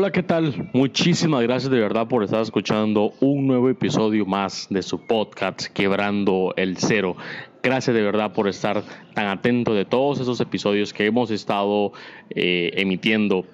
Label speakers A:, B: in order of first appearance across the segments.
A: Hola, ¿qué tal? Muchísimas gracias de verdad por estar escuchando un nuevo episodio más de su podcast Quebrando el Cero. Gracias de verdad por estar tan atento de todos esos episodios que hemos estado eh, emitiendo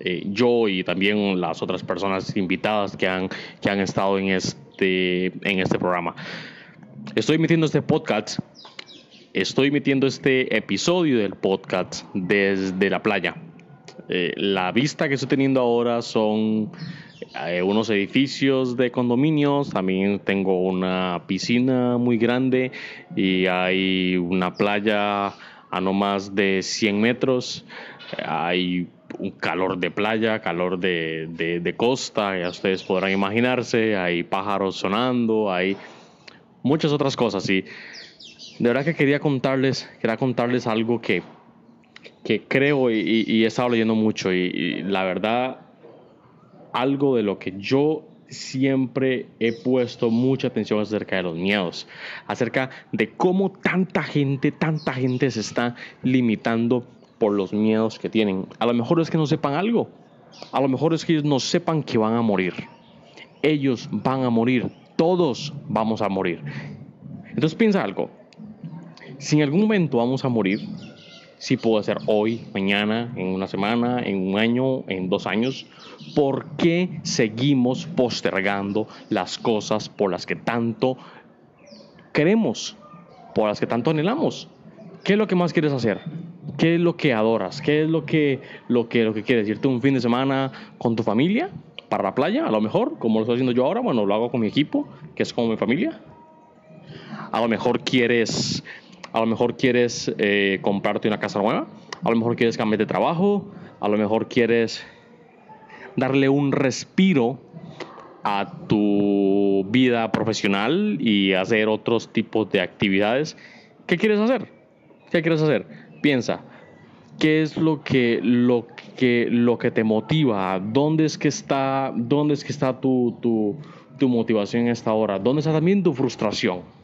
A: eh, yo y también las otras personas invitadas que han, que han estado en este, en este programa. Estoy emitiendo este podcast, estoy emitiendo este episodio del podcast desde la playa eh, la vista que estoy teniendo ahora son eh, unos edificios de condominios, también tengo una piscina muy grande y hay una playa a no más de 100 metros, hay un calor de playa, calor de, costa, ya ustedes podrán imaginarse, hay pájaros sonando, hay muchas otras cosas. Y de verdad que quería contarles, quería contarles algo que que creo y, he estado leyendo mucho y, la verdad, algo de lo que yo siempre he puesto mucha atención acerca de los miedos, acerca de cómo tanta gente, tanta gente se está limitando por los miedos que tienen. A lo mejor es que no sepan algo, a lo mejor es que ellos no sepan que van a morir. Ellos van a morir, todos vamos a morir. Entonces piensa algo, si en algún momento vamos a morir, si puedo hacer hoy, mañana, en una semana, en un año, en dos años. ¿Por qué seguimos postergando las cosas por las que tanto queremos, por las que tanto anhelamos? ¿Qué es lo que más quieres hacer? ¿Qué es lo que adoras? ¿Qué es lo que, lo que, lo que quieres? ¿Irte un fin de semana con tu familia? ¿Para la playa? A lo mejor, como lo estoy haciendo yo ahora, bueno, lo hago con mi equipo, que es como mi familia. A lo mejor quieres a lo mejor quieres eh, comprarte una casa nueva, a lo mejor quieres cambiar de trabajo, a lo mejor quieres darle un respiro a tu vida profesional y hacer otros tipos de actividades. ¿Qué quieres hacer? ¿Qué quieres hacer? Piensa, ¿qué es lo que, lo que, lo que te motiva? ¿Dónde es que está, dónde es que está tu, tu, tu motivación en esta hora? ¿Dónde está también tu frustración?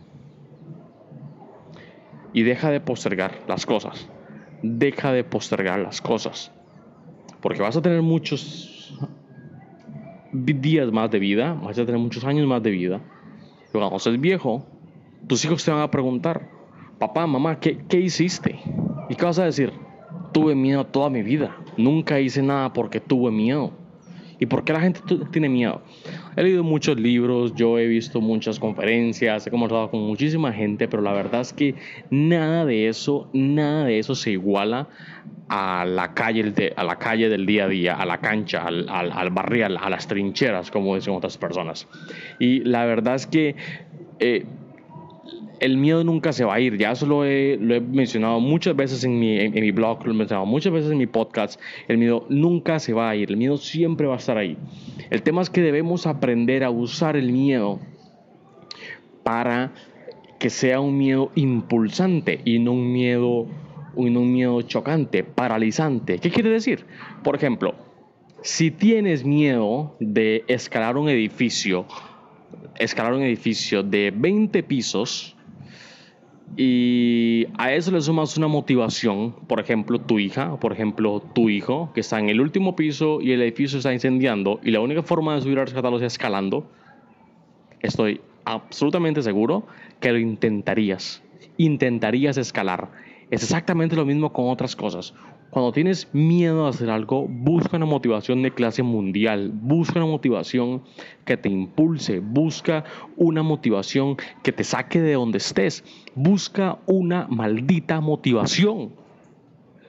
A: Y deja de postergar las cosas. Deja de postergar las cosas. Porque vas a tener muchos días más de vida, vas a tener muchos años más de vida. Y cuando seas viejo, tus hijos te van a preguntar, papá, mamá, ¿qué, ¿qué hiciste? ¿Y qué vas a decir? Tuve miedo toda mi vida. Nunca hice nada porque tuve miedo. ¿Y por qué la gente tiene miedo? He leído muchos libros, yo he visto muchas conferencias, he conversado con muchísima gente, pero la verdad es que nada de eso, nada de eso se iguala a la calle, a la calle del día a día, a la cancha, al, al, barrial, a las trincheras, como dicen otras personas. Y la verdad es que eh, el miedo nunca se va a ir. Ya eso lo he, mencionado muchas veces en mi, en, mi, blog, lo he mencionado muchas veces en mi podcast. El miedo nunca se va a ir. El miedo siempre va a estar ahí. El tema es que debemos aprender a usar el miedo para que sea un miedo impulsante y no un miedo, un miedo chocante, paralizante. ¿Qué quiere decir? Por ejemplo, si tienes miedo de escalar un edificio, escalar un edificio de 20 pisos, y a eso le sumas una motivación, por ejemplo, tu hija, por ejemplo, tu hijo, que está en el último piso y el edificio está incendiando y la única forma de subir a rescatarlo es escalando. Estoy absolutamente seguro que lo intentarías. Intentarías escalar. Es exactamente lo mismo con otras cosas. Cuando tienes miedo a hacer algo, busca una motivación de clase mundial, busca una motivación que te impulse, busca una motivación que te saque de donde estés, busca una maldita motivación.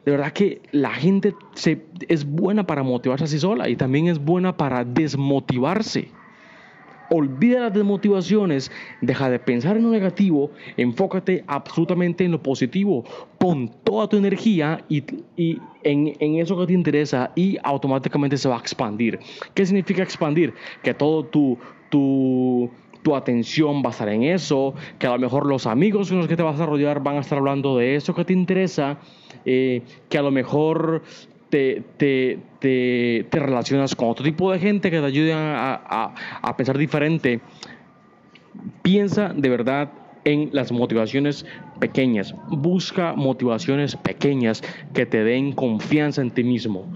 A: De verdad que la gente se, es buena para motivarse así sola y también es buena para desmotivarse. Olvida las desmotivaciones, deja de pensar en lo negativo, enfócate absolutamente en lo positivo, pon toda tu energía y, en, eso que te interesa y automáticamente se va a expandir. ¿Qué significa expandir? Que todo tu, tu, tu atención va a estar en eso, que a lo mejor los amigos con los que te vas a rodear van a estar hablando de eso que te interesa, eh, que a lo mejor te, te, te, te, relacionas con otro tipo de gente que te ayuden a, a, a pensar diferente. Piensa de verdad en las motivaciones pequeñas. Busca motivaciones pequeñas que te den confianza en ti mismo.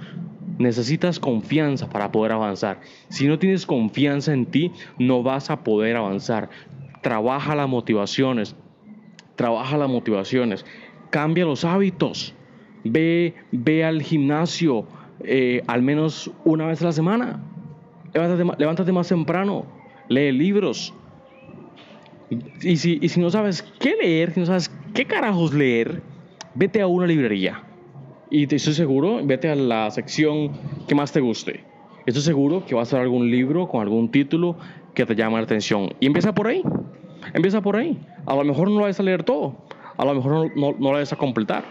A: Necesitas confianza para poder avanzar. Si no tienes confianza en ti, no vas a poder avanzar. Trabaja las motivaciones. Trabaja las motivaciones. Cambia los hábitos. Ve, ve al gimnasio eh, al menos una vez a la semana. Levántate, más temprano. Lee libros. Y si, y si no sabes qué leer, si no sabes qué carajos leer, vete a una librería. Y te estoy seguro, vete a la sección que más te guste. Estoy seguro que va a ser algún libro con algún título que te llame la atención. Y empieza por ahí. Empieza por ahí. A lo mejor no lo vas a leer todo. A lo mejor no, no, no lo vas a completar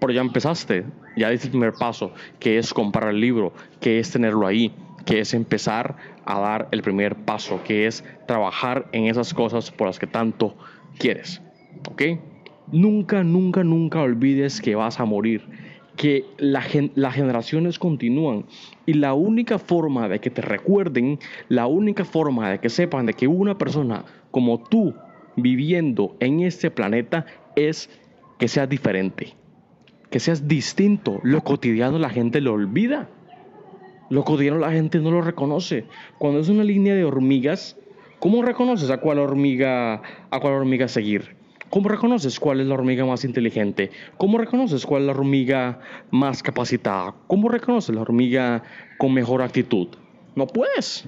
A: pero ya empezaste, ya diste el primer paso, que es comprar el libro, que es tenerlo ahí, que es empezar a dar el primer paso, que es trabajar en esas cosas por las que tanto quieres. ¿Ok? Nunca, nunca, nunca olvides que vas a morir, que las generaciones continúan y la única forma de que te recuerden, la única forma de que sepan de que una persona como tú viviendo en este planeta es que seas diferente que seas distinto. Lo cotidiano la gente lo olvida. Lo cotidiano la gente no lo reconoce. Cuando es una línea de hormigas, ¿cómo reconoces a cuál hormiga, a cuál hormiga seguir? ¿Cómo reconoces cuál es la hormiga más inteligente? ¿Cómo reconoces cuál es la hormiga más capacitada? ¿Cómo reconoces la hormiga con mejor actitud? No puedes.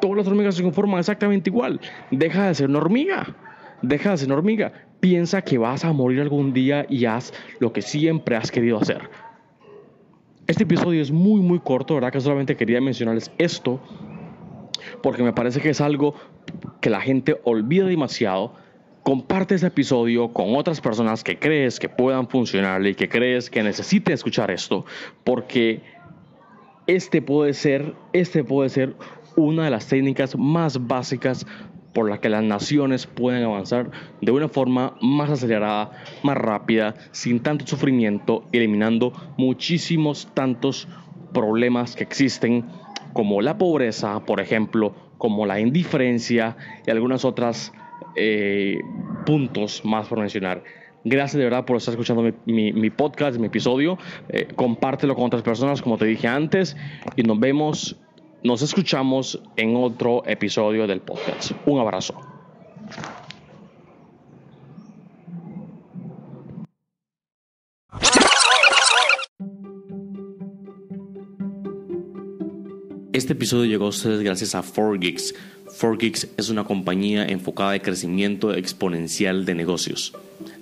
A: Todas las hormigas se conforman exactamente igual. Deja de ser una hormiga. Deja de ser una hormiga piensa que vas a morir algún día y haz lo que siempre has querido hacer. Este episodio es muy muy corto, ¿verdad? Que solamente quería mencionarles esto porque me parece que es algo que la gente olvida demasiado. Comparte este episodio con otras personas que crees que puedan funcionar y que crees que necesiten escuchar esto, porque este puede ser, este puede ser una de las técnicas más básicas por la que las naciones pueden avanzar de una forma más acelerada, más rápida, sin tanto sufrimiento, eliminando muchísimos tantos problemas que existen, como la pobreza, por ejemplo, como la indiferencia y algunas otras eh, puntos más por mencionar. Gracias de verdad por estar escuchando mi, podcast, mi episodio. Eh, compártelo con otras personas, como te dije antes, y nos vemos nos escuchamos en otro episodio del podcast. Un abrazo. Este episodio llegó a ustedes gracias a 4Geeks. 4Geeks es una compañía enfocada en crecimiento exponencial de negocios.